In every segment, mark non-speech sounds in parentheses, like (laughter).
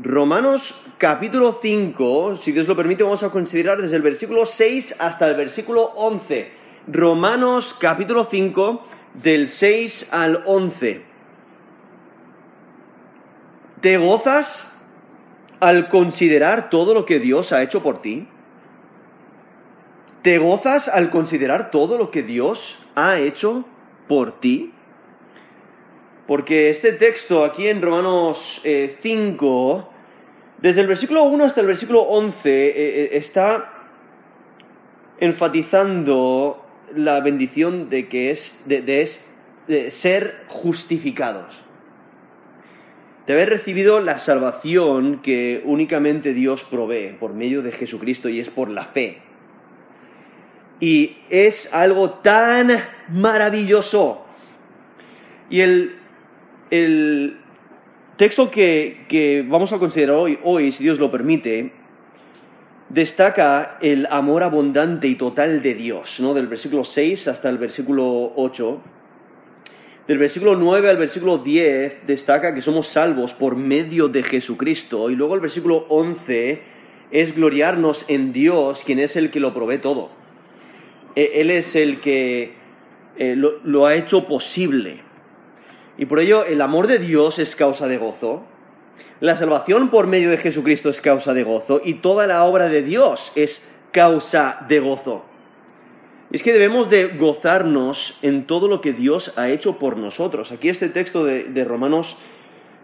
Romanos capítulo 5, si Dios lo permite, vamos a considerar desde el versículo 6 hasta el versículo 11. Romanos capítulo 5, del 6 al 11. ¿Te gozas al considerar todo lo que Dios ha hecho por ti? ¿Te gozas al considerar todo lo que Dios ha hecho por ti? Porque este texto aquí en Romanos 5, eh, desde el versículo 1 hasta el versículo 11, eh, eh, está enfatizando la bendición de que es de, ser justificados. De haber recibido la salvación que únicamente Dios provee por medio de Jesucristo y es por la fe. Y es algo tan maravilloso. Y el el texto que, vamos a considerar hoy, hoy, si Dios lo permite, destaca el amor abundante y total de Dios, ¿no? Del versículo 6 hasta el versículo 8. Del versículo 9 al versículo 10 destaca que somos salvos por medio de Jesucristo. Y luego el versículo 11 es gloriarnos en Dios, quien es el que lo provee todo. E, él es el que eh, lo ha hecho posible. Y por ello el amor de Dios es causa de gozo, la salvación por medio de Jesucristo es causa de gozo y toda la obra de Dios es causa de gozo. Es que debemos de gozarnos en todo lo que Dios ha hecho por nosotros. Aquí este texto de, de Romanos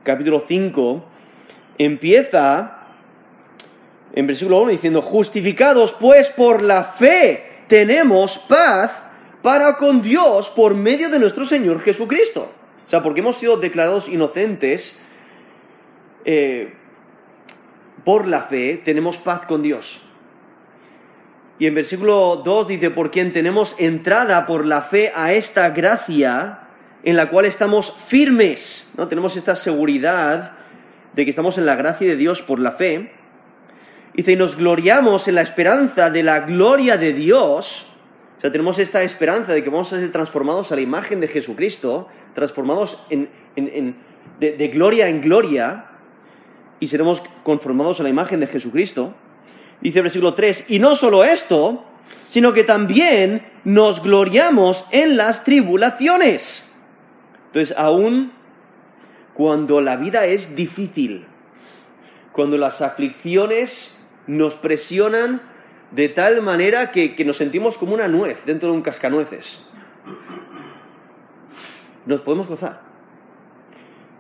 capítulo 5 empieza en versículo 1 diciendo, justificados pues por la fe tenemos paz para con Dios por medio de nuestro Señor Jesucristo sea, porque hemos sido declarados inocentes eh, por la fe, tenemos paz con Dios. Y en versículo 2 dice, por quien tenemos entrada por la fe a esta gracia en la cual estamos firmes, ¿no? Tenemos esta seguridad de que estamos en la gracia de Dios por la fe. Dice, y nos gloriamos en la esperanza de la gloria de Dios. O sea, tenemos esta esperanza de que vamos a ser transformados a la imagen de Jesucristo transformados en, de, gloria en gloria y seremos conformados a la imagen de Jesucristo. Dice el versículo 3, y no solo esto, sino que también nos gloriamos en las tribulaciones. Entonces, aún cuando la vida es difícil, cuando las aflicciones nos presionan de tal manera que, que nos sentimos como una nuez dentro de un cascanueces, nos podemos gozar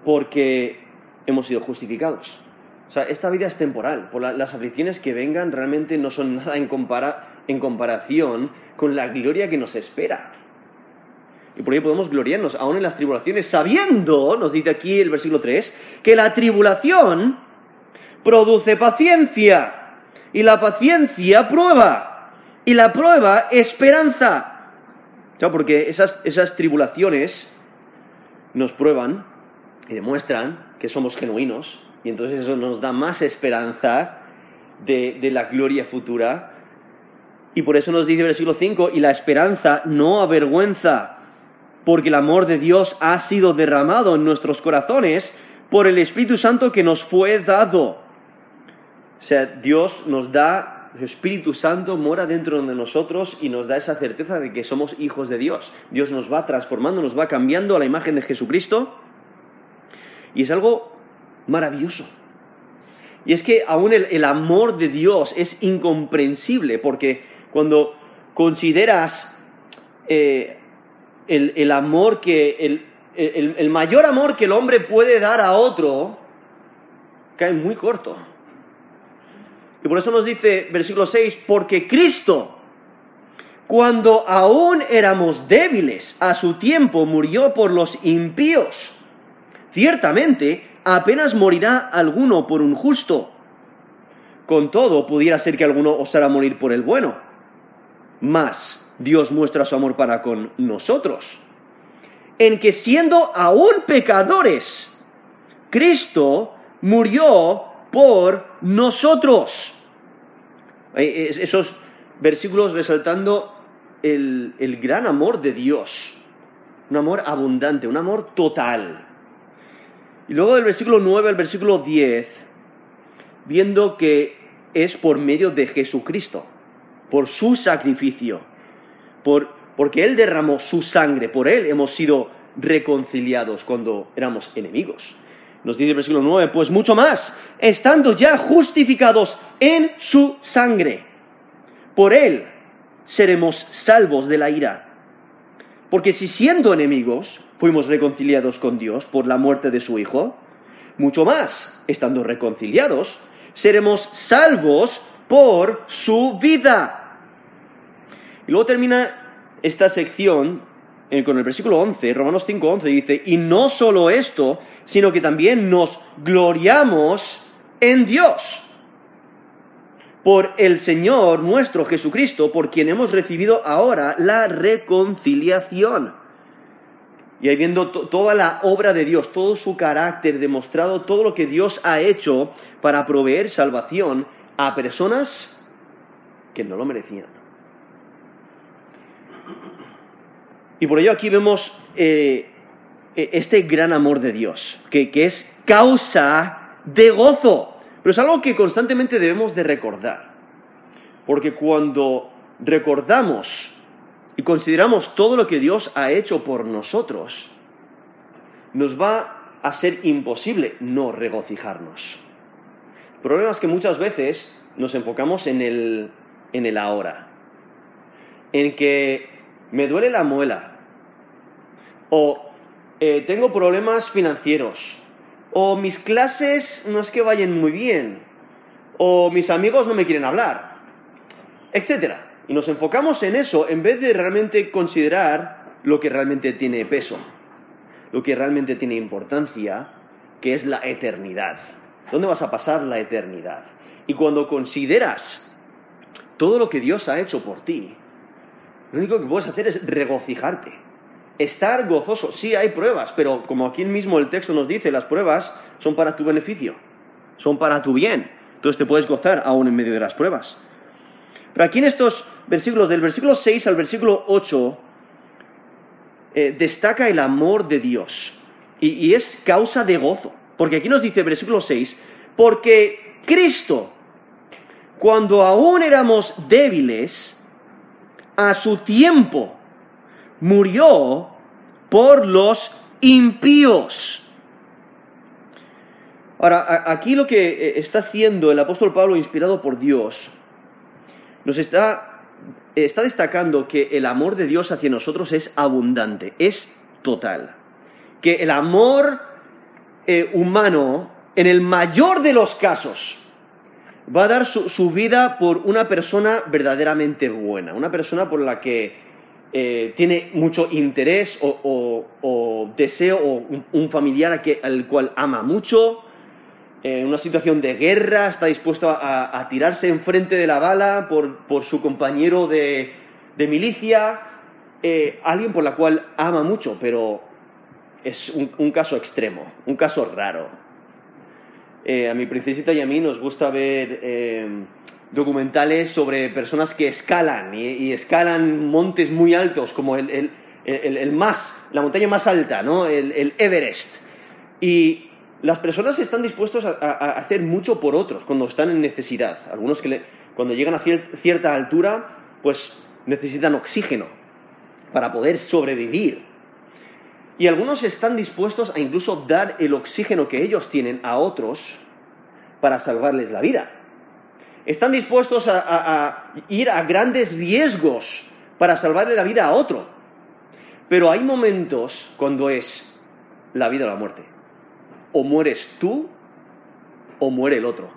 porque hemos sido justificados. O sea, esta vida es temporal. Por las aflicciones que vengan realmente no son (laughs) nada en, en comparación con la gloria que nos espera. Y por ello podemos gloriarnos aún en las tribulaciones, sabiendo, nos dice aquí el versículo 3, que la tribulación produce paciencia. Y la paciencia prueba. Y la prueba esperanza. Porque esas, esas tribulaciones nos prueban y demuestran que somos genuinos y entonces eso nos da más esperanza de, la gloria futura. Y por eso nos dice el versículo 5, y la esperanza no avergüenza, porque el amor de Dios ha sido derramado en nuestros corazones por el Espíritu Santo que nos fue dado. O sea, Dios nos da el Espíritu Santo mora dentro de nosotros y nos da esa certeza de que somos hijos de Dios. Dios nos va transformando, nos va cambiando a la imagen de Jesucristo. Y es algo maravilloso. Y es que aún el, amor de Dios es incomprensible, porque cuando consideras eh, el, amor que, el mayor amor que el hombre puede dar a otro, cae muy corto. Y por eso nos dice versículo 6, porque Cristo, cuando aún éramos débiles, a su tiempo murió por los impíos. Ciertamente, apenas morirá alguno por un justo. Con todo, pudiera ser que alguno osara morir por el bueno. Mas Dios muestra su amor para con nosotros, en que siendo aún pecadores, Cristo murió por nosotros. Esos versículos resaltando el, gran amor de Dios, un amor abundante, un amor total. Y luego del versículo 9 al versículo 10 viendo que es por medio de Jesucristo, por su sacrificio, por, porque Él derramó su sangre, por Él hemos sido reconciliados cuando éramos enemigos. Nos dice el versículo 9, pues mucho más, estando ya justificados en su sangre, por Él seremos salvos de la ira. Porque si siendo enemigos fuimos reconciliados con Dios por la muerte de su Hijo, mucho más, estando reconciliados, seremos salvos por su vida. Y luego termina esta sección con el versículo 11, Romanos 5:11 dice, y no solo esto, sino que también nos gloriamos en Dios por el Señor nuestro Jesucristo, por quien hemos recibido ahora la reconciliación. Y ahí viendo toda la obra de Dios, todo su carácter, demostrado todo lo que Dios ha hecho para proveer salvación a personas que no lo merecían. Y por ello aquí vemos eh, este gran amor de Dios, que, que es causa de gozo. Pero es algo que constantemente debemos de recordar. Porque cuando recordamos y consideramos todo lo que Dios ha hecho por nosotros, nos va a ser imposible no regocijarnos. El problema es que muchas veces nos enfocamos en el, en el ahora, en que me duele la muela, o eh, tengo problemas financieros, o mis clases no es que vayan muy bien, o mis amigos no me quieren hablar, etc. Y nos enfocamos en eso en vez de realmente considerar lo que realmente tiene peso, lo que realmente tiene importancia, que es la eternidad. ¿Dónde vas a pasar la eternidad? Y cuando consideras todo lo que Dios ha hecho por ti, lo único que puedes hacer es regocijarte estar gozoso. Sí, hay pruebas, pero como aquí mismo el texto nos dice, las pruebas son para tu beneficio, son para tu bien. Entonces te puedes gozar aún en medio de las pruebas. Pero aquí en estos versículos, del versículo 6 al versículo 8, eh, destaca el amor de Dios. Y, y es causa de gozo. Porque aquí nos dice, versículo 6, porque Cristo, cuando aún éramos débiles, a su tiempo, murió por los impíos. Ahora, aquí lo que eh, está haciendo el apóstol Pablo, inspirado por Dios, nos está, está destacando que el amor de Dios hacia nosotros es abundante, es total. Que el amor eh, humano, en el mayor de los casos, va a dar su vida por una persona verdaderamente buena, una persona por la que eh, tiene mucho interés o, deseo o un, familiar al cual ama mucho, en una situación de guerra, está dispuesto a, tirarse enfrente de la bala por, su compañero de, milicia, eh, alguien por la cual ama mucho, pero es un, caso extremo, un caso raro. Eh, a mi princesita y a mí nos gusta ver documentales sobre personas que escalan y, escalan montes muy altos, como el, más, la montaña más alta, ¿no? el, Everest. Y las personas están dispuestos a, hacer mucho por otros cuando están en necesidad. Algunos que cuando llegan a cierta altura, pues necesitan oxígeno para poder sobrevivir. Y algunos están dispuestos a incluso dar el oxígeno que ellos tienen a otros para salvarles la vida están dispuestos a, ir a grandes riesgos para salvarle la vida a otro. Pero hay momentos cuando es la vida o la muerte. O mueres tú o muere el otro.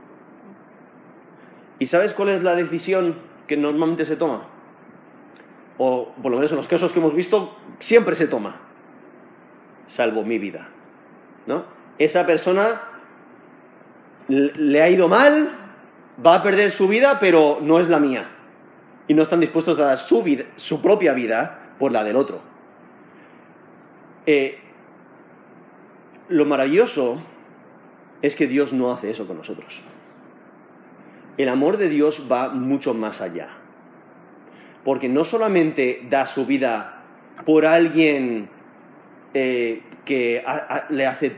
¿Y sabes cuál es la decisión que normalmente se toma? O por lo menos en los casos que hemos visto, siempre se toma. Salvo mi vida. ¿No? Esa persona le ha ido mal, va a perder su vida, pero no es la mía. Y no están dispuestos a dar su, vida, su propia vida por la del otro. Eh, lo maravilloso es que Dios no hace eso con nosotros. El amor de Dios va mucho más allá. Porque no solamente da su vida por alguien eh, que le hace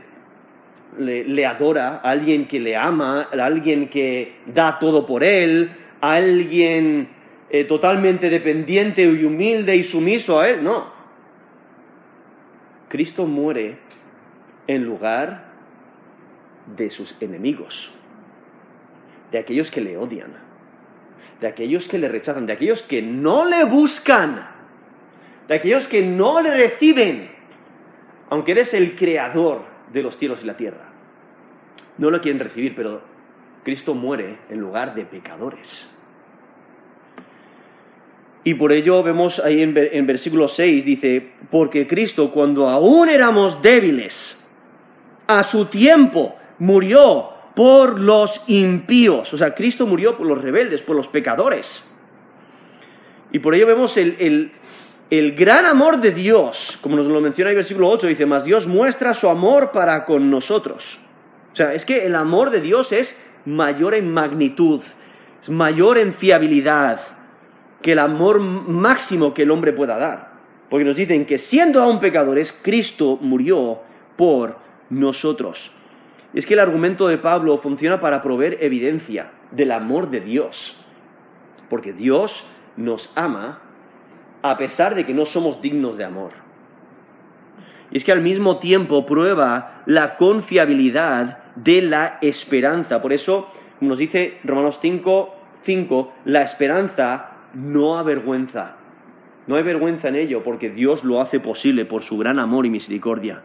le, adora, a alguien que le ama, alguien que da todo por él, alguien eh, totalmente dependiente y humilde y sumiso a él. No. Cristo muere en lugar de sus enemigos, de aquellos que le odian, de aquellos que le rechazan, de aquellos que no le buscan, de aquellos que no le reciben, aunque eres el creador de los cielos y la tierra. No lo quieren recibir, pero Cristo muere en lugar de pecadores. Y por ello vemos ahí en, en, versículo 6, dice, porque Cristo cuando aún éramos débiles, a su tiempo murió por los impíos. O sea, Cristo murió por los rebeldes, por los pecadores. Y por ello vemos el, el, gran amor de Dios, como nos lo menciona el versículo 8, dice, más Dios muestra su amor para con nosotros. O sea, es que el amor de Dios es mayor en magnitud, es mayor en fiabilidad que el amor máximo que el hombre pueda dar. Porque nos dicen que siendo aún pecadores, Cristo murió por nosotros. Es que el argumento de Pablo funciona para proveer evidencia del amor de Dios. Porque Dios nos ama a pesar de que no somos dignos de amor. Y es que al mismo tiempo prueba la confiabilidad de la esperanza. Por eso, como nos dice Romanos 5, 5, la esperanza no avergüenza. No hay vergüenza en ello porque Dios lo hace posible por su gran amor y misericordia.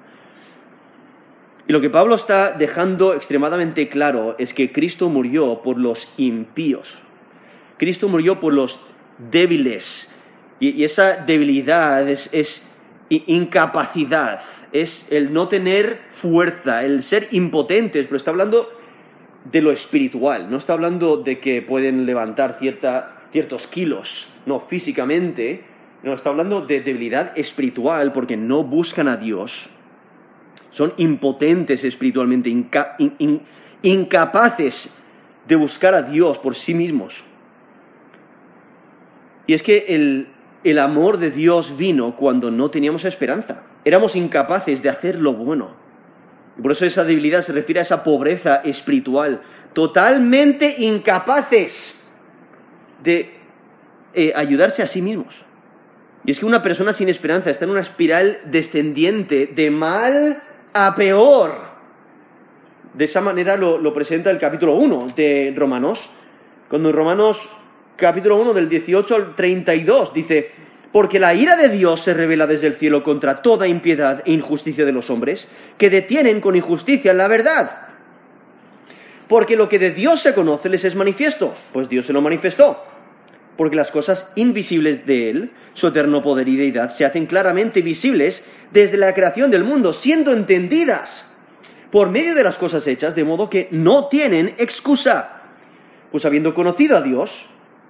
Y lo que Pablo está dejando extremadamente claro es que Cristo murió por los impíos. Cristo murió por los débiles. Y, esa debilidad es, incapacidad, es el no tener fuerza, el ser impotentes, pero está hablando de lo espiritual, no está hablando de que pueden levantar ciertos kilos, no físicamente, no, está hablando de debilidad espiritual porque no buscan a Dios. Son impotentes espiritualmente, incapaces de buscar a Dios por sí mismos. Y es que el, el amor de Dios vino cuando no teníamos esperanza. Éramos incapaces de hacer lo bueno. Y por eso esa debilidad se refiere a esa pobreza espiritual. Totalmente incapaces de eh, ayudarse a sí mismos. Y es que una persona sin esperanza está en una espiral descendiente de mal a peor. De esa manera lo, presenta el capítulo 1 de Romanos, cuando en Romanos capítulo 1 del 18 al 32 dice, porque la ira de Dios se revela desde el cielo contra toda impiedad e injusticia de los hombres, que detienen con injusticia la verdad. Porque lo que de Dios se conoce les es manifiesto, pues Dios se lo manifestó. Porque las cosas invisibles de Él, su eterno poder y deidad, se hacen claramente visibles desde la creación del mundo, siendo entendidas por medio de las cosas hechas, de modo que no tienen excusa. Pues habiendo conocido a Dios,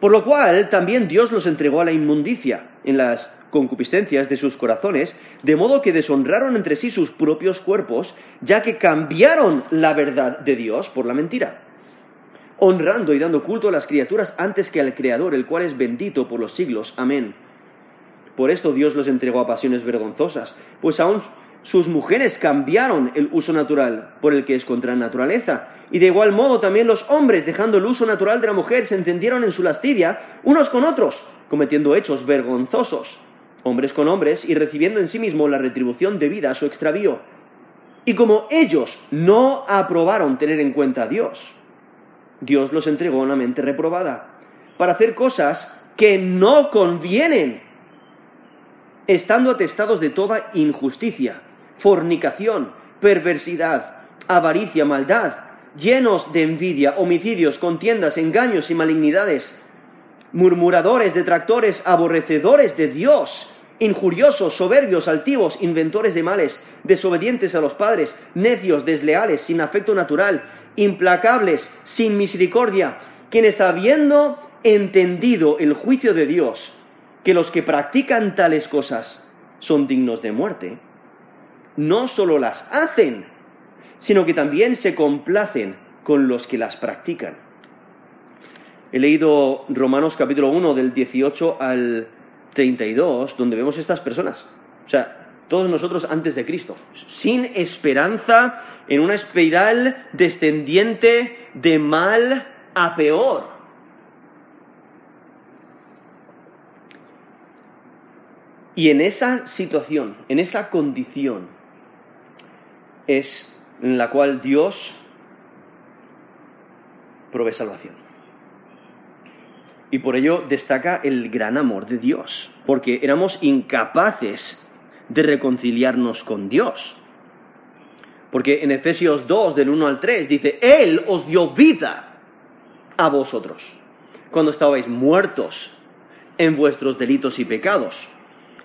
por lo cual también Dios los entregó a la inmundicia en las concupiscencias de sus corazones, de modo que deshonraron entre sí sus propios cuerpos, ya que cambiaron la verdad de Dios por la mentira, honrando y dando culto a las criaturas antes que al Creador, el cual es bendito por los siglos. Amén. Por esto Dios los entregó a pasiones vergonzosas, pues aún sus mujeres cambiaron el uso natural por el que es contra la naturaleza, y de igual modo también los hombres, dejando el uso natural de la mujer, se encendieron en su lascivia unos con otros, cometiendo hechos vergonzosos, hombres con hombres, y recibiendo en sí mismo la retribución debida a su extravío. Y como ellos no aprobaron tener en cuenta a Dios, Dios los entregó a una mente reprobada, para hacer cosas que no convienen, estando atestados de toda injusticia, fornicación, perversidad, avaricia, maldad, llenos de envidia, homicidios, contiendas, engaños y malignidades, murmuradores, detractores, aborrecedores de Dios, injuriosos, soberbios, altivos, inventores de males, desobedientes a los padres, necios, desleales, sin afecto natural, implacables, sin misericordia, quienes habiendo entendido el juicio de Dios, que los que practican tales cosas son dignos de muerte, no solo las hacen, sino que también se complacen con los que las practican. He leído Romanos capítulo 1 del 18 al 32, donde vemos estas personas. O sea, todos nosotros antes de Cristo, sin esperanza, en una espiral descendiente de mal a peor. Y en esa situación, en esa condición, es en la cual Dios provee salvación. Y por ello destaca el gran amor de Dios, porque éramos incapaces de reconciliarnos con Dios. Porque en Efesios 2, del 1 al 3, dice, Él os dio vida a vosotros, cuando estabais muertos en vuestros delitos y pecados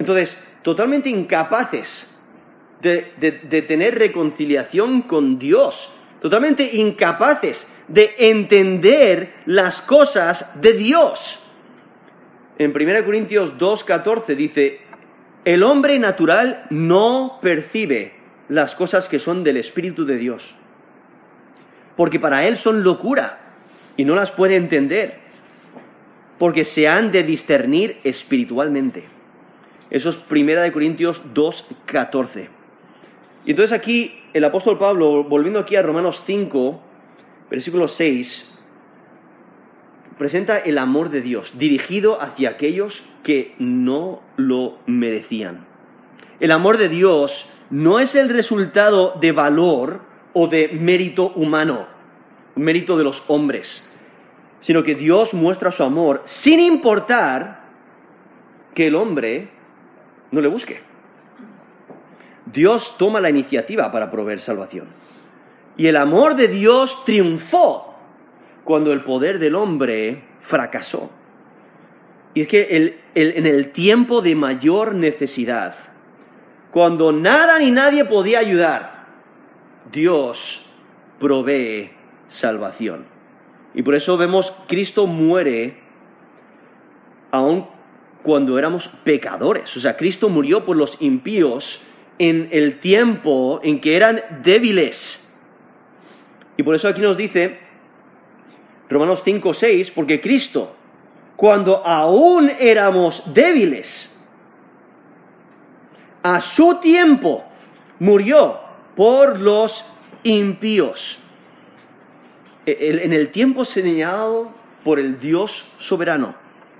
Entonces, totalmente incapaces de, tener reconciliación con Dios, totalmente incapaces de entender las cosas de Dios. En 1 Corintios 2.14 dice, el hombre natural no percibe las cosas que son del Espíritu de Dios, porque para él son locura y no las puede entender, porque se han de discernir espiritualmente. Eso es Primera de Corintios 2.14. Y entonces aquí el apóstol Pablo, volviendo aquí a Romanos 5, versículo 6, presenta el amor de Dios dirigido hacia aquellos que no lo merecían. El amor de Dios no es el resultado de valor o de mérito humano, mérito de los hombres, sino que Dios muestra su amor sin importar que el hombre no le busque. Dios toma la iniciativa para proveer salvación. Y el amor de Dios triunfó cuando el poder del hombre fracasó. Y es que en el tiempo de mayor necesidad, cuando nada ni nadie podía ayudar, Dios provee salvación. Y por eso vemos Cristo muere aún cuando éramos pecadores. O sea, Cristo murió por los impíos en el tiempo en que eran débiles. Y por eso aquí nos dice Romanos 5, 6, porque Cristo, cuando aún éramos débiles, a su tiempo murió por los impíos. E, en el tiempo señalado por el Dios soberano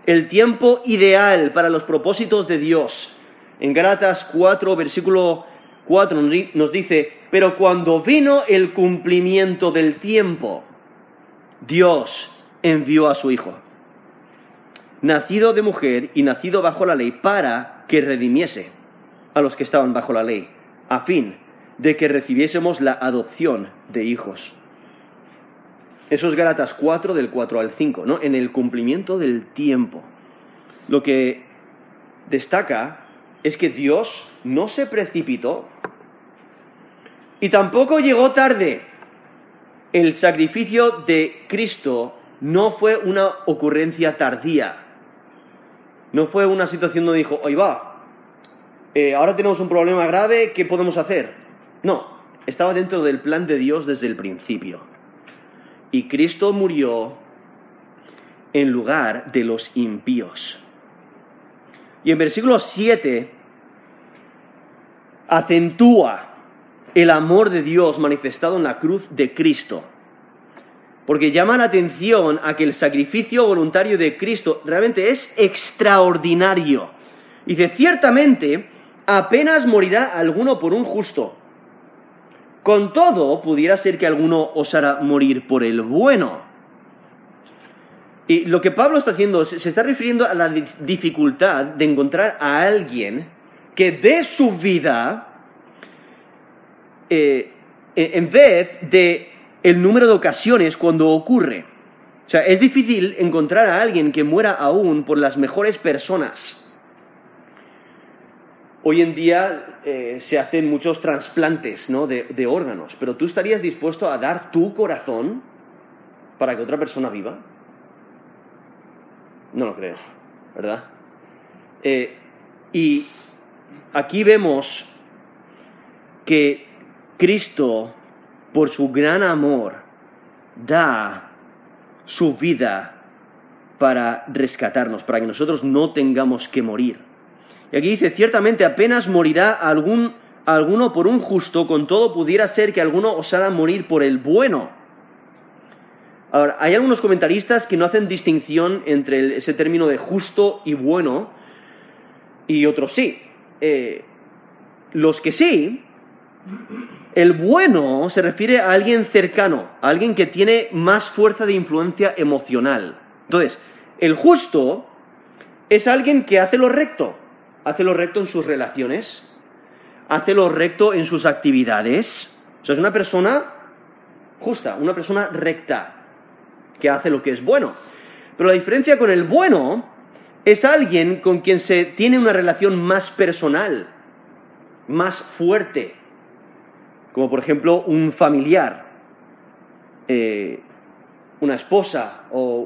el tiempo ideal para los propósitos de Dios. En Gálatas 4, versículo 4 nos dice, pero cuando vino el cumplimiento del tiempo, Dios envió a su Hijo, nacido de mujer y nacido bajo la ley, para que redimiese a los que estaban bajo la ley, a fin de que recibiésemos la adopción de hijos. Eso es Gálatas 4 del 4 al 5, ¿no? En el cumplimiento del tiempo. Lo que destaca es que Dios no se precipitó y tampoco llegó tarde. El sacrificio de Cristo no fue una ocurrencia tardía. No fue una situación donde dijo, oye va, eh, ahora tenemos un problema grave, ¿qué podemos hacer? No, estaba dentro del plan de Dios desde el principio y Cristo murió en lugar de los impíos. Y en versículo 7 acentúa el amor de Dios manifestado en la cruz de Cristo. Porque llama la atención a que el sacrificio voluntario de Cristo realmente es extraordinario. Y dice, ciertamente, apenas morirá alguno por un justo, con todo, pudiera ser que alguno osara morir por el bueno. Y lo que Pablo está haciendo, se está refiriendo a la dificultad de encontrar a alguien que dé su vida eh, en vez de el número de ocasiones cuando ocurre. O sea, es difícil encontrar a alguien que muera aún por las mejores personas. Hoy en día eh, se hacen muchos trasplantes de, órganos, pero ¿tú estarías dispuesto a dar tu corazón para que otra persona viva? No lo creo, ¿verdad? Eh, y aquí vemos que Cristo, por su gran amor, da su vida para rescatarnos, para que nosotros no tengamos que morir. Y aquí dice, ciertamente apenas morirá algún, alguno por un justo, con todo pudiera ser que alguno osara morir por el bueno. Ahora, hay algunos comentaristas que no hacen distinción entre ese término de justo y bueno, y otros sí. Eh, los que sí, el bueno se refiere a alguien cercano, a alguien que tiene más fuerza de influencia emocional. Entonces, el justo es alguien que hace lo recto, hace lo recto en sus relaciones, hace lo recto en sus actividades. O sea, es una persona justa, una persona recta, que hace lo que es bueno. Pero la diferencia con el bueno es alguien con quien se tiene una relación más personal, más fuerte, como por ejemplo un familiar, eh, una esposa o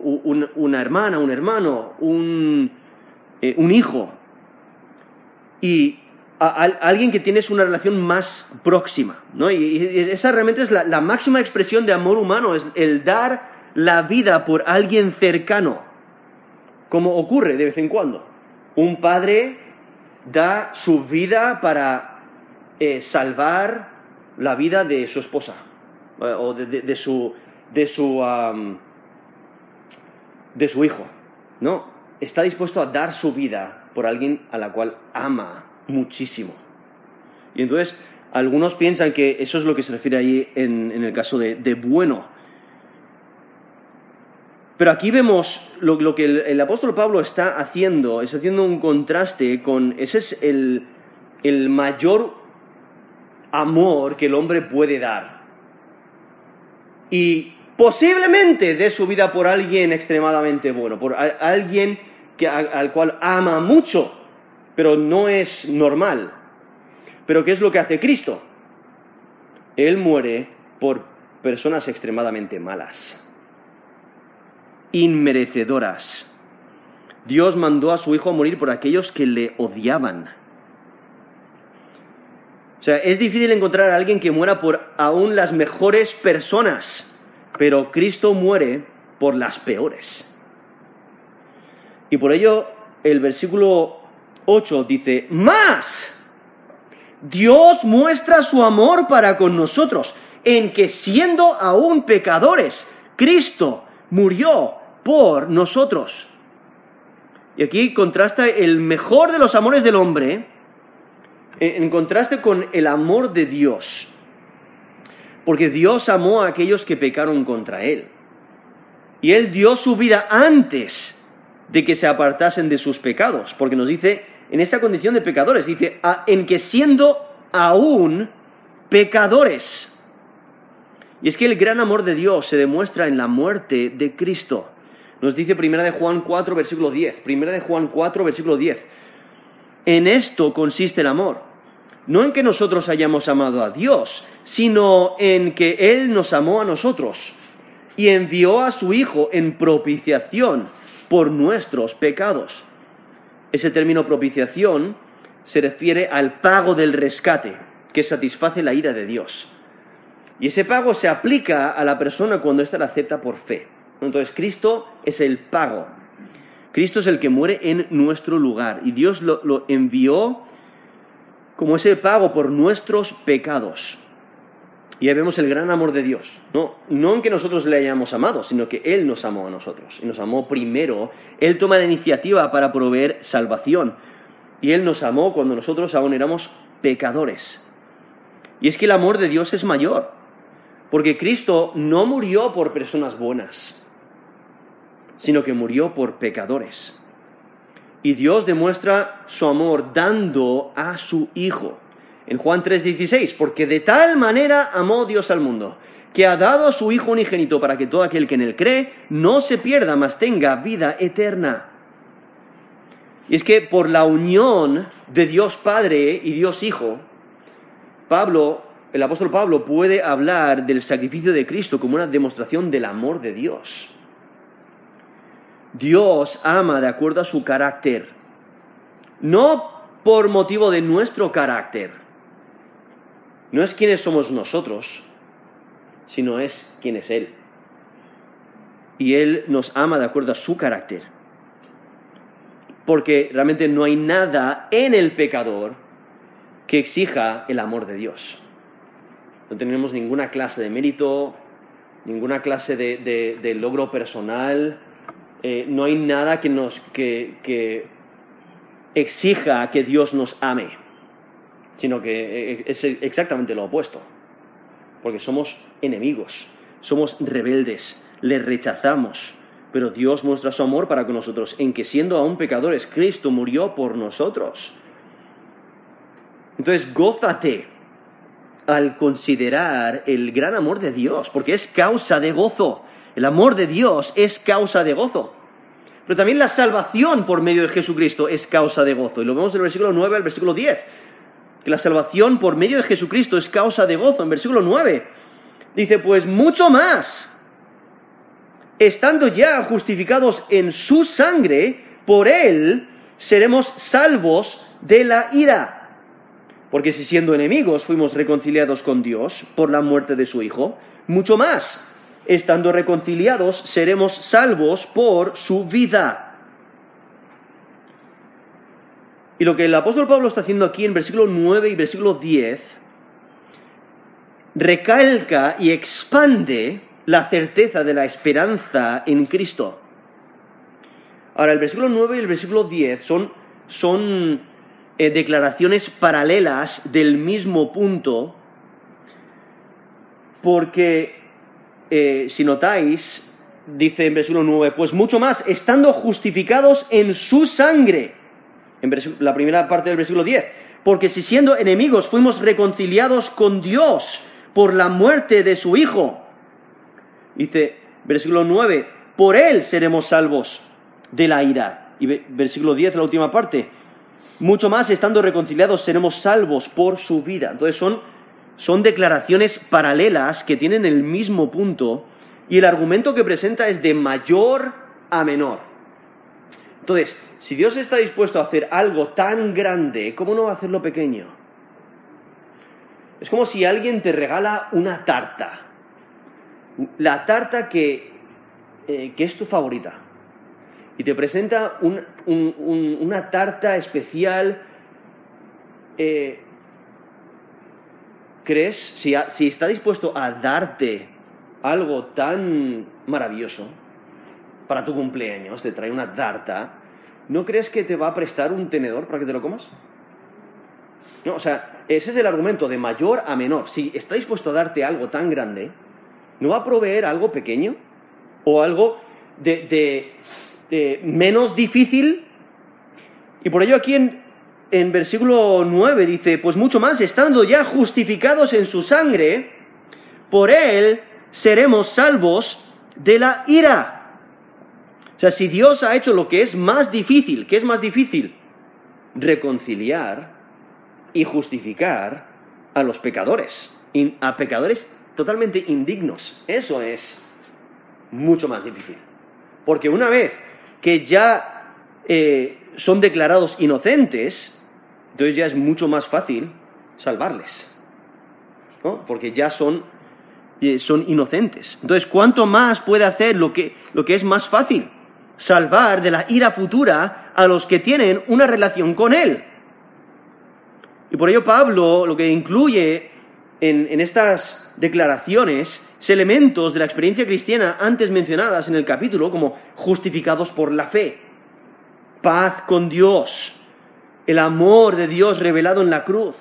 una hermana, un hermano, un, eh, hijo, y alguien que tienes una relación más próxima, ¿no? Y, esa realmente es la, la, máxima expresión de amor humano, es el dar la vida por alguien cercano, como ocurre de vez en cuando. Un padre da su vida para eh, salvar la vida de su esposa eh, o de, su, de, su, de su hijo. No, está dispuesto a dar su vida por alguien a la cual ama muchísimo. Y entonces algunos piensan que eso es lo que se refiere ahí en, el caso de, bueno. Pero aquí vemos lo, que el, apóstol Pablo está haciendo, es haciendo un contraste con, ese es el, el mayor amor que el hombre puede dar. Y posiblemente dé su vida por alguien extremadamente bueno, por alguien que, al cual ama mucho, pero no es normal. Pero ¿qué es lo que hace Cristo? Él muere por personas extremadamente malas, inmerecedoras. Dios mandó a su Hijo a morir por aquellos que le odiaban. O sea, es difícil encontrar a alguien que muera por aún las mejores personas, pero Cristo muere por las peores. Y por ello el versículo 8 dice, más, Dios muestra su amor para con nosotros, en que siendo aún pecadores, Cristo murió por nosotros. Y aquí contrasta el mejor de los amores del hombre, en contraste con el amor de Dios. Porque Dios amó a aquellos que pecaron contra Él. Y Él dio su vida antes de que se apartasen de sus pecados. Porque nos dice, en esta condición de pecadores, dice, en que siendo aún pecadores. Y es que el gran amor de Dios se demuestra en la muerte de Cristo. Nos dice 1 de Juan 4, versículo 10. 1 de Juan 4, versículo 10. En esto consiste el amor. No en que nosotros hayamos amado a Dios, sino en que Él nos amó a nosotros y envió a su Hijo en propiciación por nuestros pecados. Ese término propiciación se refiere al pago del rescate que satisface la ira de Dios. Y ese pago se aplica a la persona cuando ésta la acepta por fe. Entonces Cristo es el pago Cristo es el que muere en nuestro lugar y Dios lo, envió como ese pago por nuestros pecados. Y ahí vemos el gran amor de Dios. No, no en que nosotros le hayamos amado, sino que Él nos amó a nosotros. Y nos amó primero. Él toma la iniciativa para proveer salvación. Y Él nos amó cuando nosotros aún éramos pecadores. Y es que el amor de Dios es mayor. Porque Cristo no murió por personas buenas sino que murió por pecadores. Y Dios demuestra su amor dando a su Hijo. En Juan 3:16, porque de tal manera amó Dios al mundo, que ha dado a su Hijo unigénito para que todo aquel que en él cree no se pierda, mas tenga vida eterna. Y es que por la unión de Dios Padre y Dios Hijo, Pablo, el apóstol Pablo puede hablar del sacrificio de Cristo como una demostración del amor de Dios. Dios ama de acuerdo a su carácter, no por motivo de nuestro carácter. No es quiénes somos nosotros, sino es quién es Él. Y Él nos ama de acuerdo a su carácter. Porque realmente no hay nada en el pecador que exija el amor de Dios. No tenemos ninguna clase de mérito, ninguna clase de, logro personal, eh, no hay nada que nos que, exija que Dios nos ame, sino que eh, es exactamente lo opuesto, porque somos enemigos, somos rebeldes, le rechazamos, pero Dios muestra su amor para con nosotros, en que siendo aún pecadores, Cristo murió por nosotros. Entonces, gózate al considerar el gran amor de Dios, porque es causa de gozo. El amor de Dios es causa de gozo. Pero también la salvación por medio de Jesucristo es causa de gozo. Y lo vemos en el versículo 9 al versículo 10. Que la salvación por medio de Jesucristo es causa de gozo. En versículo 9 dice, pues mucho más, estando ya justificados en su sangre, por él seremos salvos de la ira. Porque si siendo enemigos fuimos reconciliados con Dios por la muerte de su Hijo, mucho más estando reconciliados, seremos salvos por su vida. Y lo que el apóstol Pablo está haciendo aquí en versículo 9 y versículo 10, recalca y expande la certeza de la esperanza en Cristo. Ahora, el versículo 9 y el versículo 10 son, son eh, declaraciones paralelas del mismo punto, porque eh, si notáis, dice en versículo 9, pues mucho más, estando justificados en su sangre. La primera parte del versículo 10, porque si siendo enemigos fuimos reconciliados con Dios por la muerte de su Hijo. Dice, versículo 9, por Él seremos salvos de la ira. Y versículo 10, la última parte, mucho más estando reconciliados seremos salvos por su vida. Entonces son son declaraciones paralelas que tienen el mismo punto y el argumento que presenta es de mayor a menor. Entonces, si Dios está dispuesto a hacer algo tan grande, ¿cómo no va a hacerlo pequeño? Es como si alguien te regala una tarta. La tarta que, eh, es tu favorita. Y te presenta una tarta especial eh, ¿Crees, si, si está dispuesto a darte algo tan maravilloso para tu cumpleaños, te trae una tarta, ¿no crees que te va a prestar un tenedor para que te lo comas? No, o sea, ese es el argumento de mayor a menor. Si está dispuesto a darte algo tan grande, ¿no va a proveer algo pequeño? ¿O algo de, menos difícil? Y por ello aquí en, en versículo 9 dice, pues mucho más, estando ya justificados en su sangre, por él seremos salvos de la ira. Sea, si Dios ha hecho lo que es más difícil, ¿qué es más difícil? Reconciliar y justificar a los pecadores, a pecadores totalmente indignos. Eso es mucho más difícil. Porque una vez que ya eh, son declarados inocentes, entonces ya es mucho más fácil salvarles, ¿no? porque ya son, eh, son inocentes. Entonces, ¿cuánto más puede hacer lo que, lo que es más fácil? Salvar de la ira futura a los que tienen una relación con Él. Y por ello Pablo lo que incluye en, en estas declaraciones es elementos de la experiencia cristiana antes mencionadas en el capítulo como justificados por la fe, paz con Dios, el amor de Dios revelado en la cruz.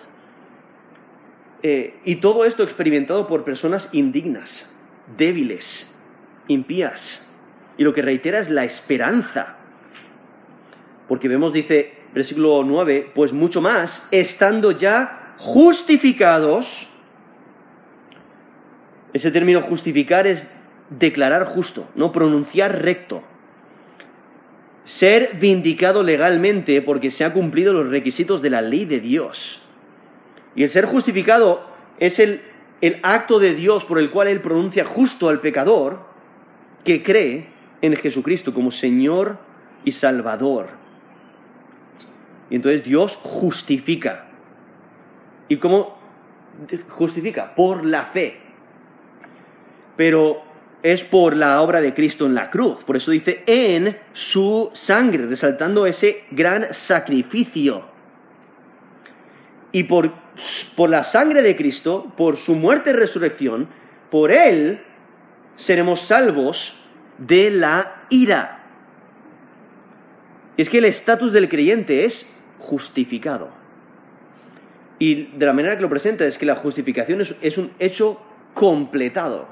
Eh, y todo esto experimentado por personas indignas, débiles, impías. Y lo que reitera es la esperanza. Porque vemos, dice, versículo 9, pues mucho más, estando ya justificados, ese término justificar es declarar justo, no pronunciar recto. Ser vindicado legalmente porque se han cumplido los requisitos de la ley de Dios. Y el ser justificado es el, el acto de Dios por el cual Él pronuncia justo al pecador que cree en Jesucristo como Señor y Salvador. Y entonces Dios justifica. ¿Y cómo justifica? Por la fe. Pero es por la obra de Cristo en la cruz. Por eso dice en su sangre, resaltando ese gran sacrificio. Y por, por la sangre de Cristo, por su muerte y resurrección, por Él seremos salvos de la ira. Y es que el estatus del creyente es justificado. Y de la manera que lo presenta es que la justificación es, un hecho completado.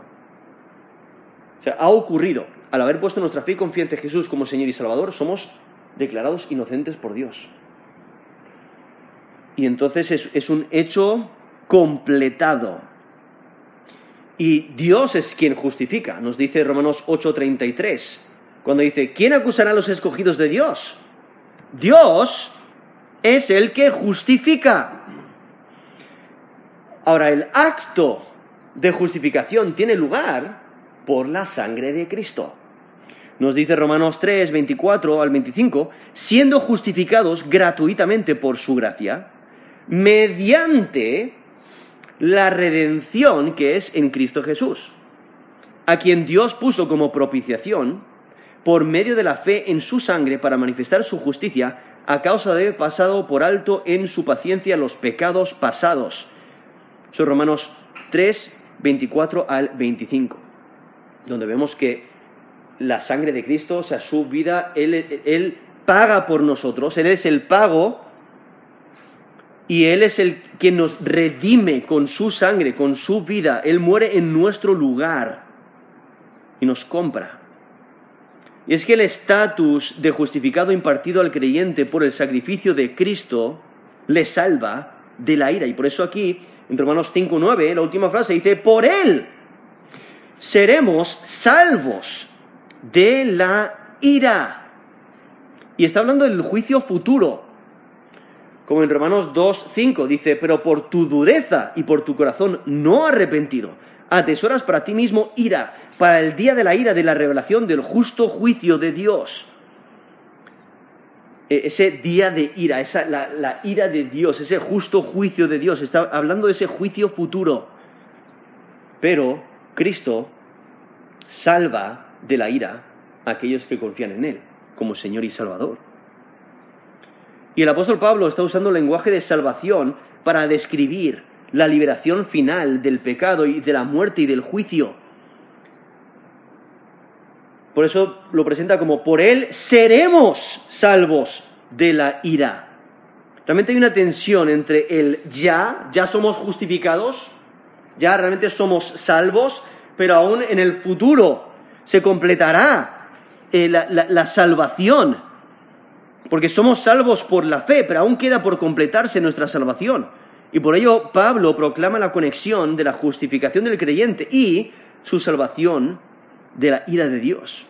O sea, ha ocurrido. Al haber puesto nuestra fe y confianza en Jesús como Señor y Salvador, somos declarados inocentes por Dios. Y entonces es, es un hecho completado. Y Dios es quien justifica. Nos dice Romanos 8:33, cuando dice, ¿quién acusará a los escogidos de Dios? Dios es el que justifica. Ahora, el acto de justificación tiene lugar por la sangre de Cristo. Nos dice Romanos 3, 24 al 25, siendo justificados gratuitamente por su gracia, mediante la redención que es en Cristo Jesús, a quien Dios puso como propiciación por medio de la fe en su sangre para manifestar su justicia a causa de haber pasado por alto en su paciencia los pecados pasados. Son Romanos 3, 24 al 25 donde vemos que la sangre de Cristo, o sea, su vida, él, paga por nosotros, Él es el pago y Él es el que nos redime con su sangre, con su vida. Él muere en nuestro lugar y nos compra. Y es que el estatus de justificado impartido al creyente por el sacrificio de Cristo le salva de la ira. Y por eso aquí, en Romanos 5.9, la última frase dice, por Él seremos salvos de la ira. Y está hablando del juicio futuro. Como en Romanos 2.5 dice, pero por tu dureza y por tu corazón no arrepentido, atesoras para ti mismo ira, para el día de la ira, de la revelación del justo juicio de Dios. E, ese día de ira, esa, la, la ira de Dios, ese justo juicio de Dios, está hablando de ese juicio futuro. Pero Cristo salva de la ira a aquellos que confían en Él como Señor y Salvador. Y el apóstol Pablo está usando el lenguaje de salvación para describir la liberación final del pecado y de la muerte y del juicio. Por eso lo presenta como, por Él seremos salvos de la ira. Realmente hay una tensión entre el ya, ya somos justificados, ya realmente somos salvos, pero aún en el futuro se completará eh, la, salvación. Porque somos salvos por la fe, pero aún queda por completarse nuestra salvación. Y por ello Pablo proclama la conexión de la justificación del creyente y su salvación de la ira de Dios.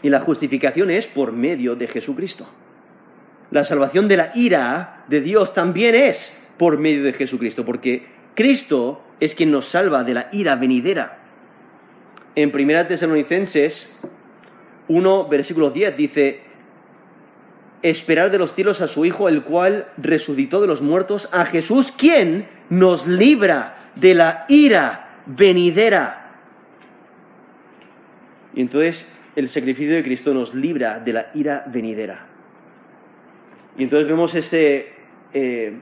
Y la justificación es por medio de Jesucristo. La salvación de la ira de Dios también es por medio de Jesucristo, porque Cristo es quien nos salva de la ira venidera. En 1 Tesalonicenses 1, versículo 10 dice, esperar de los cielos a su Hijo, el cual resucitó de los muertos, a Jesús, quien nos libra de la ira venidera. Y entonces el sacrificio de Cristo nos libra de la ira venidera. Y entonces vemos ese, eh,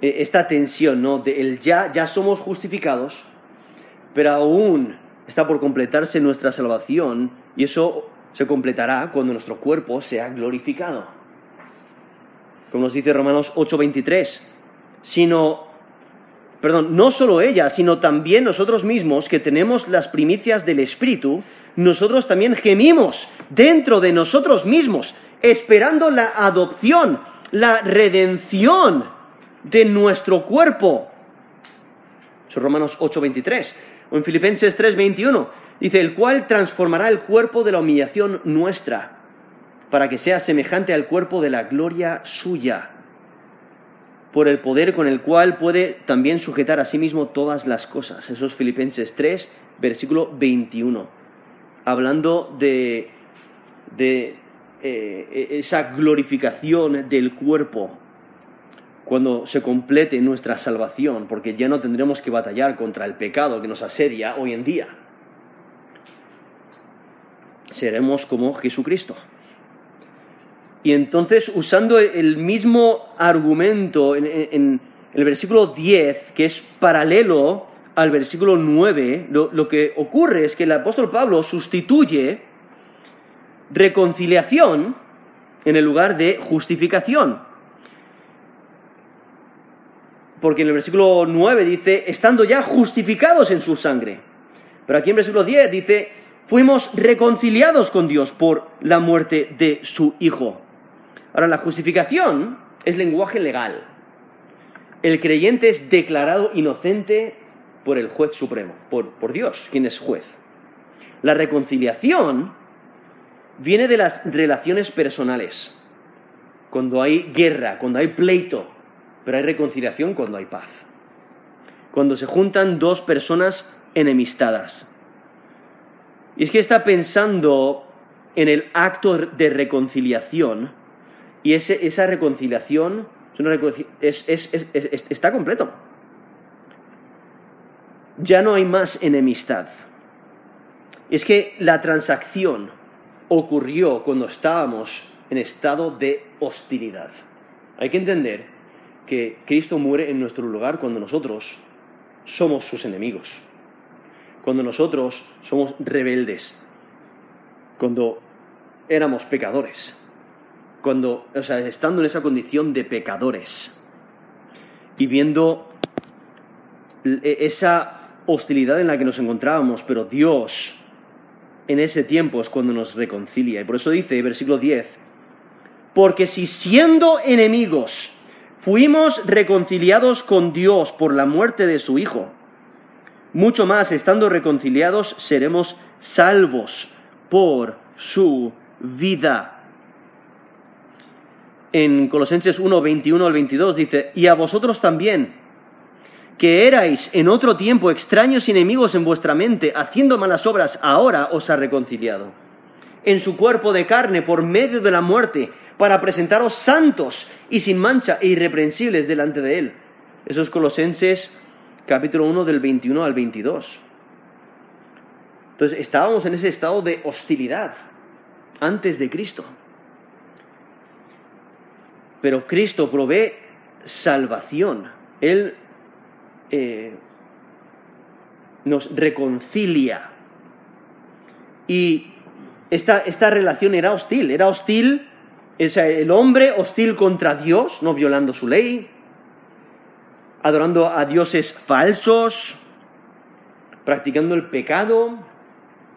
eh, esta tensión, ¿no? De el ya, ya somos justificados, pero aún está por completarse nuestra salvación y eso se completará cuando nuestro cuerpo sea glorificado. Como nos dice Romanos 8:23, sino, perdón, no solo ella, sino también nosotros mismos que tenemos las primicias del Espíritu, nosotros también gemimos dentro de nosotros mismos, esperando la adopción, la redención de nuestro cuerpo. Eso es Romanos 8:23. O en Filipenses 3:21 dice, el cual transformará el cuerpo de la humillación nuestra, para que sea semejante al cuerpo de la gloria suya, por el poder con el cual puede también sujetar a sí mismo todas las cosas. Eso es Filipenses 3, versículo 21. Hablando de, de eh, esa glorificación del cuerpo cuando se complete nuestra salvación, porque ya no tendremos que batallar contra el pecado que nos asedia hoy en día. Seremos como Jesucristo. Y entonces, usando el mismo argumento en, el versículo 10, que es paralelo al versículo 9, lo, lo que ocurre es que el apóstol Pablo sustituye reconciliación en el lugar de justificación. Porque en el versículo 9 dice, estando ya justificados en su sangre. Pero aquí en el versículo 10 dice, fuimos reconciliados con Dios por la muerte de su Hijo. Ahora, la justificación es lenguaje legal. El creyente es declarado inocente por el juez supremo, por, Dios, quien es juez. La reconciliación viene de las relaciones personales. Cuando hay guerra, cuando hay pleito, pero hay reconciliación cuando hay paz. Cuando se juntan dos personas enemistadas. Y es que está pensando en el acto de reconciliación y esa reconciliación está completo. Ya no hay más enemistad. Es que la transacción ocurrió cuando estábamos en estado de hostilidad. Hay que entender que Cristo muere en nuestro lugar cuando nosotros somos sus enemigos, cuando nosotros somos rebeldes, cuando éramos pecadores, cuando, o sea, estando en esa condición de pecadores y viendo esa hostilidad en la que nos encontrábamos, pero Dios en ese tiempo es cuando nos reconcilia. Y por eso dice, versículo 10, porque si siendo enemigos fuimos reconciliados con Dios por la muerte de su Hijo, mucho más estando reconciliados seremos salvos por su vida. En Colosenses 1, 21 al 22 dice, y a vosotros también, que erais en otro tiempo extraños y enemigos en vuestra mente, haciendo malas obras, ahora os ha reconciliado. En su cuerpo de carne, por medio de la muerte, para presentaros santos y sin mancha e irreprensibles delante de Él. Eso es Colosenses capítulo 1 del 21 al 22. Entonces estábamos en ese estado de hostilidad antes de Cristo. Pero Cristo provee salvación. Él eh, nos reconcilia. Y esta, esta, relación era hostil, era hostil, el hombre hostil contra Dios, no violando su ley, adorando a dioses falsos, practicando el pecado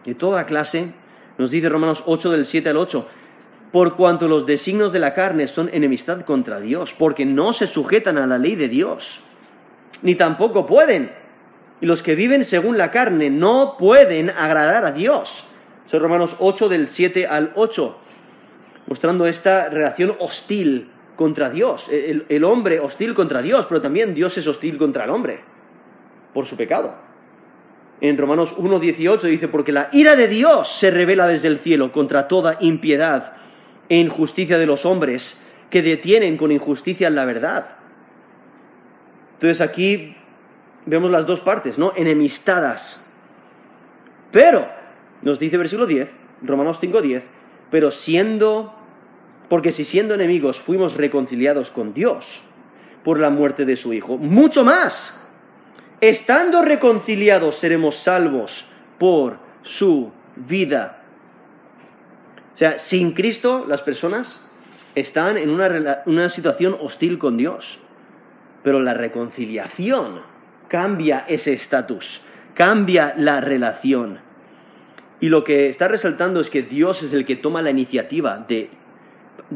de toda clase. Nos dice Romanos 8 del 7 al 8, por cuanto los designios de la carne son enemistad contra Dios, porque no se sujetan a la ley de Dios ni tampoco pueden. Y los que viven según la carne no pueden agradar a Dios. Son Romanos 8 del 7 al 8, mostrando esta relación hostil contra Dios. El, el hombre hostil contra Dios, pero también Dios es hostil contra el hombre por su pecado. En Romanos 1.18 dice, porque la ira de Dios se revela desde el cielo contra toda impiedad e injusticia de los hombres que detienen con injusticia la verdad entonces aquí vemos las dos partes, ¿no? Enemistadas. Pero, nos dice versículo 10, Romanos 5:10, pero siendo, porque si siendo enemigos fuimos reconciliados con Dios por la muerte de su Hijo, mucho más, estando reconciliados seremos salvos por su vida. O sea, sin Cristo las personas están en una, una situación hostil con Dios. Pero la reconciliación cambia ese estatus, cambia la relación. Y lo que está resaltando es que Dios es el que toma la iniciativa de,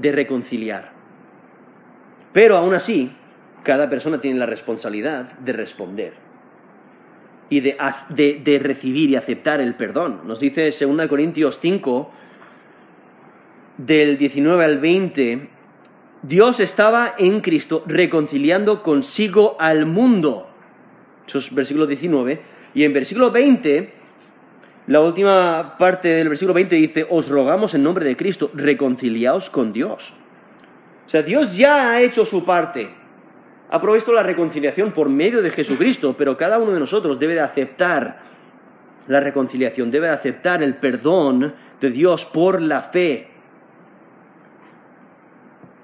de reconciliar. Pero aún así, cada persona tiene la responsabilidad de responder y de, de, recibir y aceptar el perdón. Nos dice 2 Corintios 5, del 19 al 20, Dios estaba en Cristo reconciliando consigo al mundo. Eso es versículo 19. Y en versículo 20, la última parte del versículo 20 dice, os rogamos en nombre de Cristo, reconciliaos con Dios. O sea, Dios ya ha hecho su parte. Ha provisto la reconciliación por medio de Jesucristo, pero cada uno de nosotros debe de aceptar la reconciliación, debe de aceptar el perdón de Dios por la fe.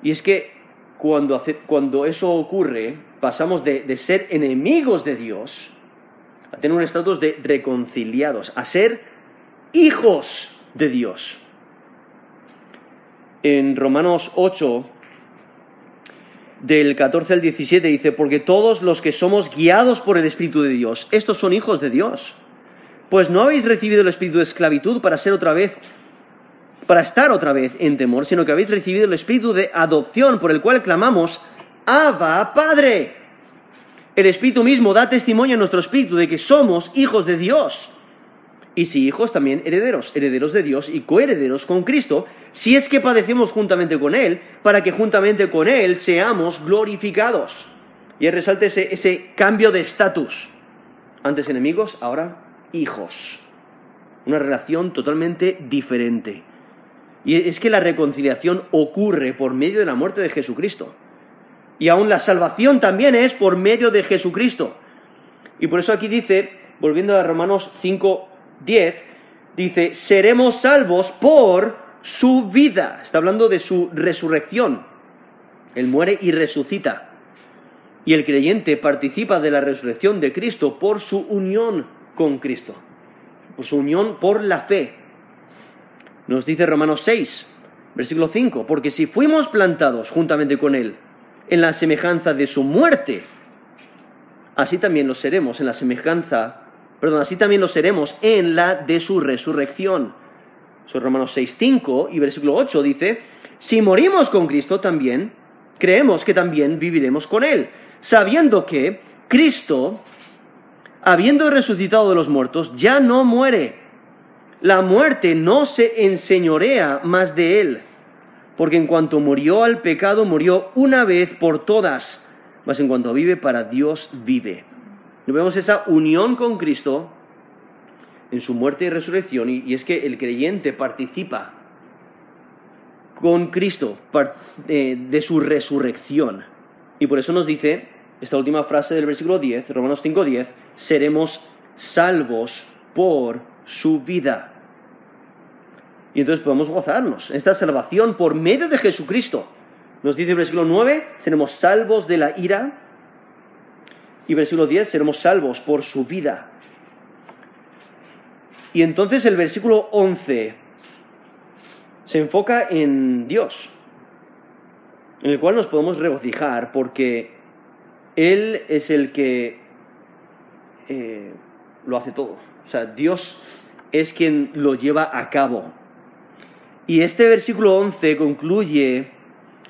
Y es que cuando, cuando eso ocurre, pasamos de, de, ser enemigos de Dios a tener un estatus de reconciliados, a ser hijos de Dios. En Romanos 8, del 14 al 17 dice, porque todos los que somos guiados por el Espíritu de Dios, estos son hijos de Dios. Pues no habéis recibido el espíritu de esclavitud para ser otra vez para estar otra vez en temor, sino que habéis recibido el espíritu de adopción por el cual clamamos, Abba, Padre. El espíritu mismo da testimonio a nuestro espíritu de que somos hijos de Dios. Y si hijos, también herederos, herederos de Dios y coherederos con Cristo, si es que padecemos juntamente con Él, para que juntamente con Él seamos glorificados. Y resalta ese, ese cambio de estatus. Antes enemigos, ahora hijos. Una relación totalmente diferente. Y es que la reconciliación ocurre por medio de la muerte de Jesucristo. Y aún la salvación también es por medio de Jesucristo. Y por eso aquí dice, volviendo a Romanos 5, 10, dice, seremos salvos por su vida. Está hablando de su resurrección. Él muere y resucita. Y el creyente participa de la resurrección de Cristo por su unión con Cristo. Por su unión por la fe. Nos dice Romanos 6, versículo 5, porque si fuimos plantados juntamente con Él en la semejanza de su muerte, así también lo seremos en la semejanza, perdón, así también lo seremos en la de su resurrección. Eso es Romanos 6, 5 y versículo 8 dice, si morimos con Cristo también, creemos que también viviremos con Él, sabiendo que Cristo, habiendo resucitado de los muertos, ya no muere. La muerte no se enseñorea más de él, porque en cuanto murió al pecado, murió una vez por todas, mas en cuanto vive para Dios, vive. Y vemos esa unión con Cristo en su muerte y resurrección, y, es que el creyente participa con Cristo eh, de su resurrección. Y por eso nos dice esta última frase del versículo 10, Romanos 5:10, seremos salvos por su vida. Y entonces podemos gozarnos esta salvación por medio de Jesucristo. Nos dice el versículo 9, seremos salvos de la ira. Y versículo 10, seremos salvos por su vida. Y entonces el versículo 11 se enfoca en Dios, en el cual nos podemos regocijar porque Él es el que eh, lo hace todo. O sea, Dios es quien lo lleva a cabo. Y este versículo 11 concluye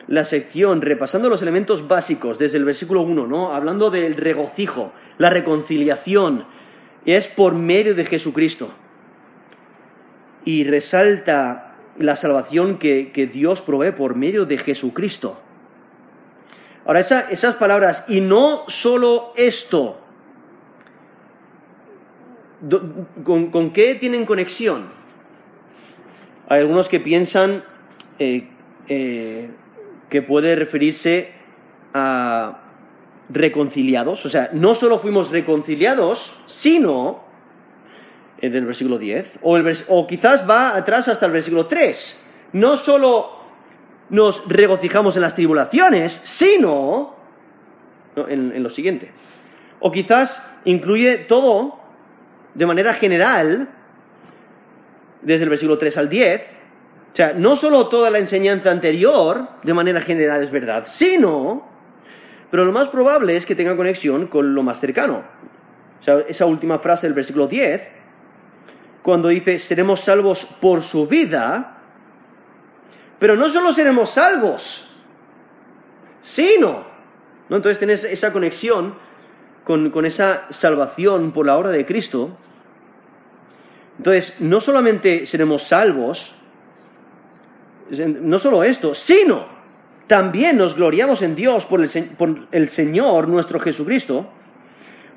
la sección repasando los elementos básicos desde el versículo 1, ¿no? Hablando del regocijo, la reconciliación, es por medio de Jesucristo. Y resalta la salvación que, Dios provee por medio de Jesucristo. Ahora, esas palabras, y no solo esto, ¿con qué tienen conexión? Hay algunos que piensan eh, eh, que puede referirse a reconciliados, o sea, no solo fuimos reconciliados, sino en eh, del versículo 10, o, quizás va atrás hasta el versículo 3, no solo nos regocijamos en las tribulaciones, sino en, lo siguiente. O quizás incluye todo de manera general desde el versículo 3 al 10. O sea, no solo toda la enseñanza anterior, de manera general, es verdad, sino, pero lo más probable es que tenga conexión con lo más cercano. O sea, esa última frase del versículo 10 cuando dice seremos salvos por su vida, pero no solo seremos salvos, sino, ¿no? entonces tienes esa conexión con, con esa salvación por la obra de Cristo. Entonces, no solamente seremos salvos, no solo esto, sino también nos gloriamos en Dios por el, Señor nuestro Jesucristo,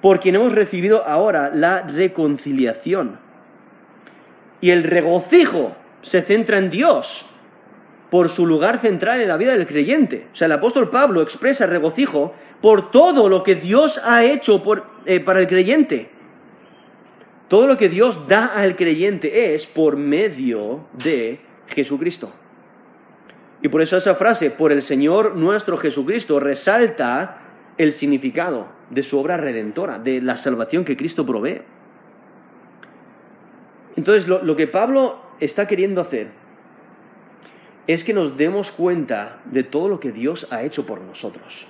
por quien hemos recibido ahora la reconciliación. Y el regocijo se centra en Dios por su lugar central en la vida del creyente. O sea, el apóstol Pablo expresa regocijo por todo lo que Dios ha hecho eh, para el creyente. Todo lo que Dios da al creyente es por medio de Jesucristo. Y por eso esa frase, por el Señor nuestro Jesucristo, resalta el significado de su obra redentora, de la salvación que Cristo provee. Entonces, lo, que Pablo está queriendo hacer es que nos demos cuenta de todo lo que Dios ha hecho por nosotros.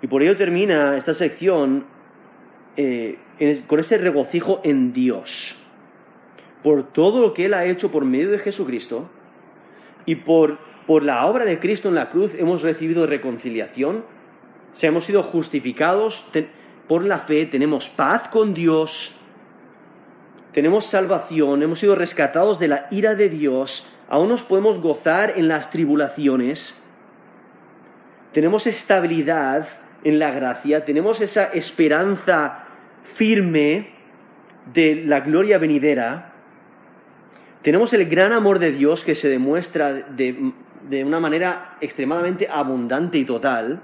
Y por ello termina esta sección eh, con ese regocijo en Dios, por todo lo que Él ha hecho por medio de Jesucristo y por, por la obra de Cristo en la cruz hemos recibido reconciliación, o hemos sido justificados por la fe, tenemos paz con Dios, tenemos salvación, hemos sido rescatados de la ira de Dios, aún nos podemos gozar en las tribulaciones, tenemos estabilidad en la gracia, tenemos esa esperanza firme de la gloria venidera, tenemos el gran amor de Dios que se demuestra de, una manera extremadamente abundante y total.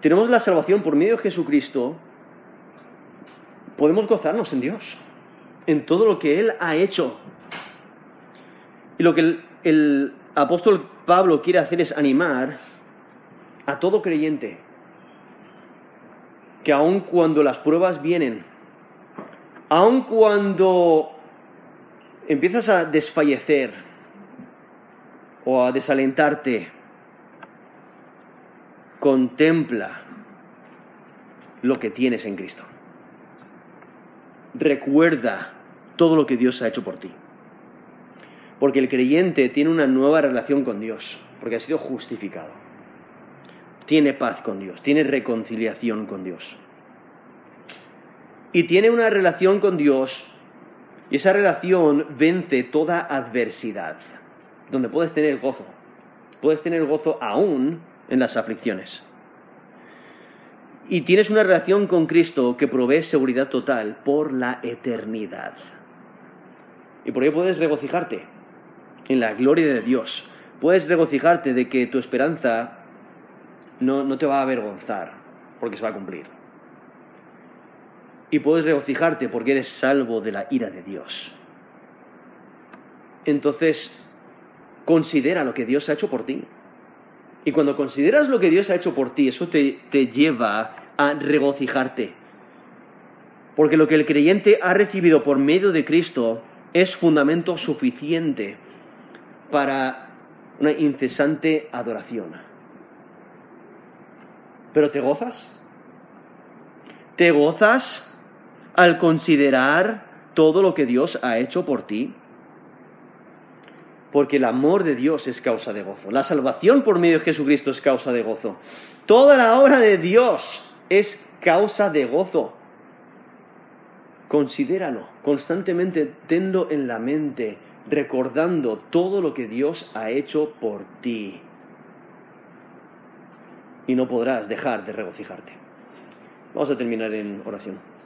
Tenemos la salvación por medio de Jesucristo. Podemos gozarnos en Dios, en todo lo que Él ha hecho. Y lo que el, el apóstol Pablo quiere hacer es animar a todo creyente que aun cuando las pruebas vienen, aun cuando empiezas a desfallecer o a desalentarte, contempla lo que tienes en Cristo. Recuerda todo lo que Dios ha hecho por ti. Porque el creyente tiene una nueva relación con Dios, porque ha sido justificado. Tiene paz con Dios, tiene reconciliación con Dios. Y tiene una relación con Dios y esa relación vence toda adversidad, donde puedes tener gozo. Puedes tener gozo aún en las aflicciones. Y tienes una relación con Cristo que provee seguridad total por la eternidad. Y por ello puedes regocijarte en la gloria de Dios. Puedes regocijarte de que tu esperanza no, no te va a avergonzar, porque se va a cumplir y puedes regocijarte porque eres salvo de la ira de Dios. Entonces, considera lo que Dios ha hecho por ti. Y cuando consideras lo que Dios ha hecho por ti, eso te, te lleva a regocijarte. Porque lo que el creyente ha recibido por medio de Cristo es fundamento suficiente para una incesante adoración. ¿Pero te gozas? ¿Te gozas al considerar todo lo que Dios ha hecho por ti? Porque el amor de Dios es causa de gozo. La salvación por medio de Jesucristo es causa de gozo. Toda la obra de Dios es causa de gozo. Considéralo, constantemente tenlo en la mente, recordando todo lo que Dios ha hecho por ti. Y no podrás dejar de regocijarte. Vamos a terminar en oración.